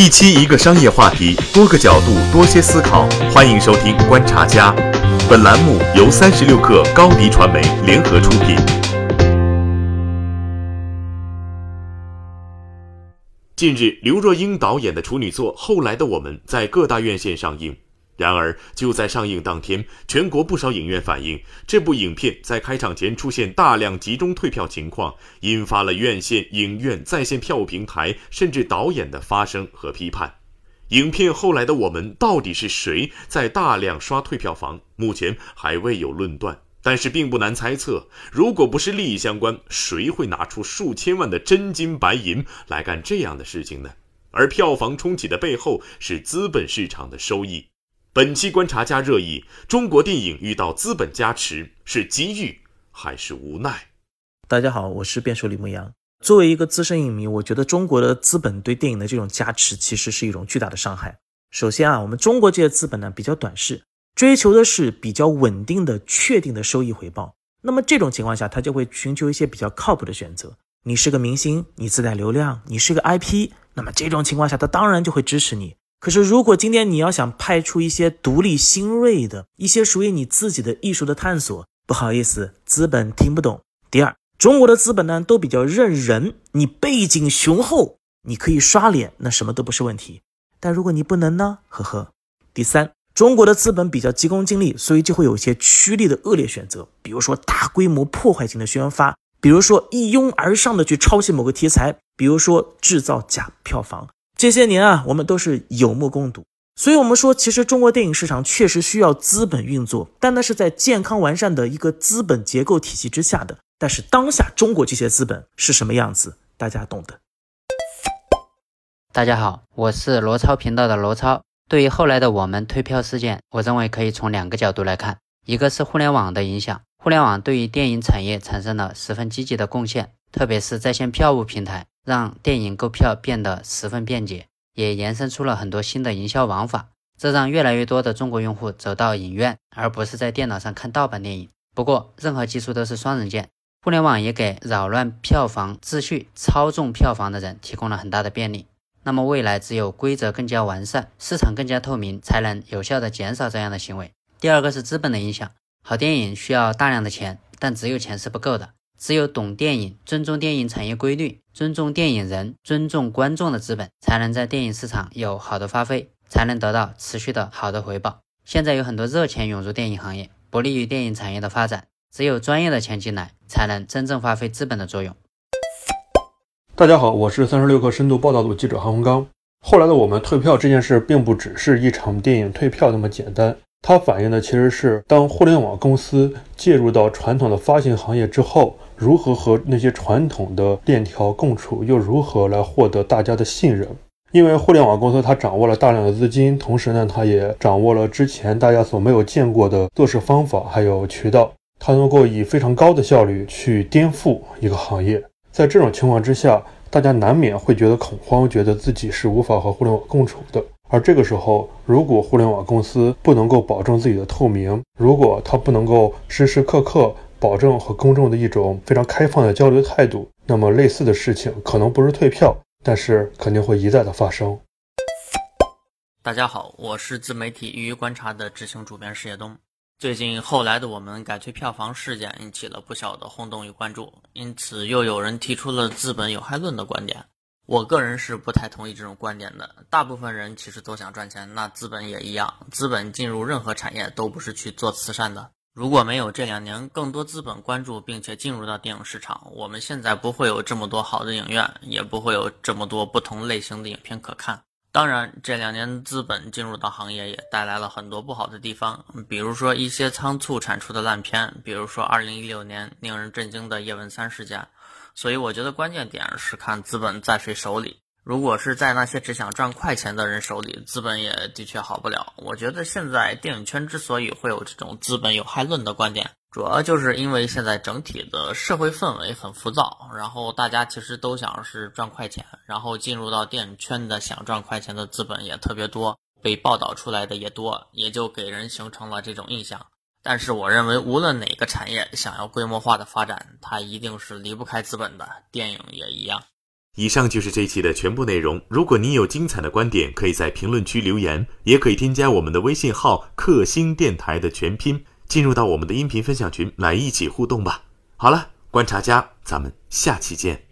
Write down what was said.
一期一个商业话题，多个角度，多些思考。欢迎收听《观察家》，本栏目由三十六克高低传媒联合出品。近日，刘若英导演的处女作《后来的我们》在各大院线上映。然而，就在上映当天，全国不少影院反映，这部影片在开场前出现大量集中退票情况，引发了院线、影院、在线票务平台甚至导演的发声和批判。影片后来的我们到底是谁在大量刷退票房？目前还未有论断，但是并不难猜测，如果不是利益相关，谁会拿出数千万的真金白银来干这样的事情呢？而票房冲起的背后是资本市场的收益。本期观察家热议：中国电影遇到资本加持是机遇还是无奈？大家好，我是辩手李牧阳。作为一个资深影迷，我觉得中国的资本对电影的这种加持其实是一种巨大的伤害。首先啊，我们中国这些资本呢比较短视，追求的是比较稳定的、确定的收益回报。那么这种情况下，他就会寻求一些比较靠谱的选择。你是个明星，你自带流量，你是个 IP，那么这种情况下，他当然就会支持你。可是，如果今天你要想派出一些独立、新锐的一些属于你自己的艺术的探索，不好意思，资本听不懂。第二，中国的资本呢都比较认人，你背景雄厚，你可以刷脸，那什么都不是问题。但如果你不能呢？呵呵。第三，中国的资本比较急功近利，所以就会有一些趋利的恶劣选择，比如说大规模破坏性的宣发，比如说一拥而上的去抄袭某个题材，比如说制造假票房。这些年啊，我们都是有目共睹，所以，我们说，其实中国电影市场确实需要资本运作，但那是在健康完善的一个资本结构体系之下的。但是，当下中国这些资本是什么样子，大家懂的。大家好，我是罗超频道的罗超。对于后来的我们退票事件，我认为可以从两个角度来看，一个是互联网的影响，互联网对于电影产业产生了十分积极的贡献，特别是在线票务平台。让电影购票变得十分便捷，也延伸出了很多新的营销玩法，这让越来越多的中国用户走到影院，而不是在电脑上看盗版电影。不过，任何技术都是双刃剑，互联网也给扰乱票房秩序、操纵票房的人提供了很大的便利。那么，未来只有规则更加完善，市场更加透明，才能有效的减少这样的行为。第二个是资本的影响，好电影需要大量的钱，但只有钱是不够的。只有懂电影、尊重电影产业规律、尊重电影人、尊重观众的资本，才能在电影市场有好的发挥，才能得到持续的好的回报。现在有很多热钱涌入电影行业，不利于电影产业的发展。只有专业的钱进来，才能真正发挥资本的作用。大家好，我是三十六氪深度报道组记者韩洪刚。后来的我们退票这件事，并不只是一场电影退票那么简单，它反映的其实是当互联网公司介入到传统的发行行业之后。如何和那些传统的链条共处，又如何来获得大家的信任？因为互联网公司它掌握了大量的资金，同时呢，它也掌握了之前大家所没有见过的做事方法，还有渠道，它能够以非常高的效率去颠覆一个行业。在这种情况之下，大家难免会觉得恐慌，觉得自己是无法和互联网共处的。而这个时候，如果互联网公司不能够保证自己的透明，如果它不能够时时刻刻，保证和公众的一种非常开放的交流态度，那么类似的事情可能不是退票，但是肯定会一再的发生。大家好，我是自媒体鱼鱼观察的执行主编石野东。最近后来的我们改退票房事件引起了不小的轰动与关注，因此又有人提出了资本有害论的观点。我个人是不太同意这种观点的。大部分人其实都想赚钱，那资本也一样，资本进入任何产业都不是去做慈善的。如果没有这两年更多资本关注并且进入到电影市场，我们现在不会有这么多好的影院，也不会有这么多不同类型的影片可看。当然，这两年资本进入到行业也带来了很多不好的地方，比如说一些仓促产出的烂片，比如说2016年令人震惊的叶问三事件。所以，我觉得关键点是看资本在谁手里。如果是在那些只想赚快钱的人手里，资本也的确好不了。我觉得现在电影圈之所以会有这种资本有害论的观点，主要就是因为现在整体的社会氛围很浮躁，然后大家其实都想是赚快钱，然后进入到电影圈的想赚快钱的资本也特别多，被报道出来的也多，也就给人形成了这种印象。但是我认为，无论哪个产业想要规模化的发展，它一定是离不开资本的，电影也一样。以上就是这期的全部内容。如果您有精彩的观点，可以在评论区留言，也可以添加我们的微信号“克星电台”的全拼，进入到我们的音频分享群来一起互动吧。好了，观察家，咱们下期见。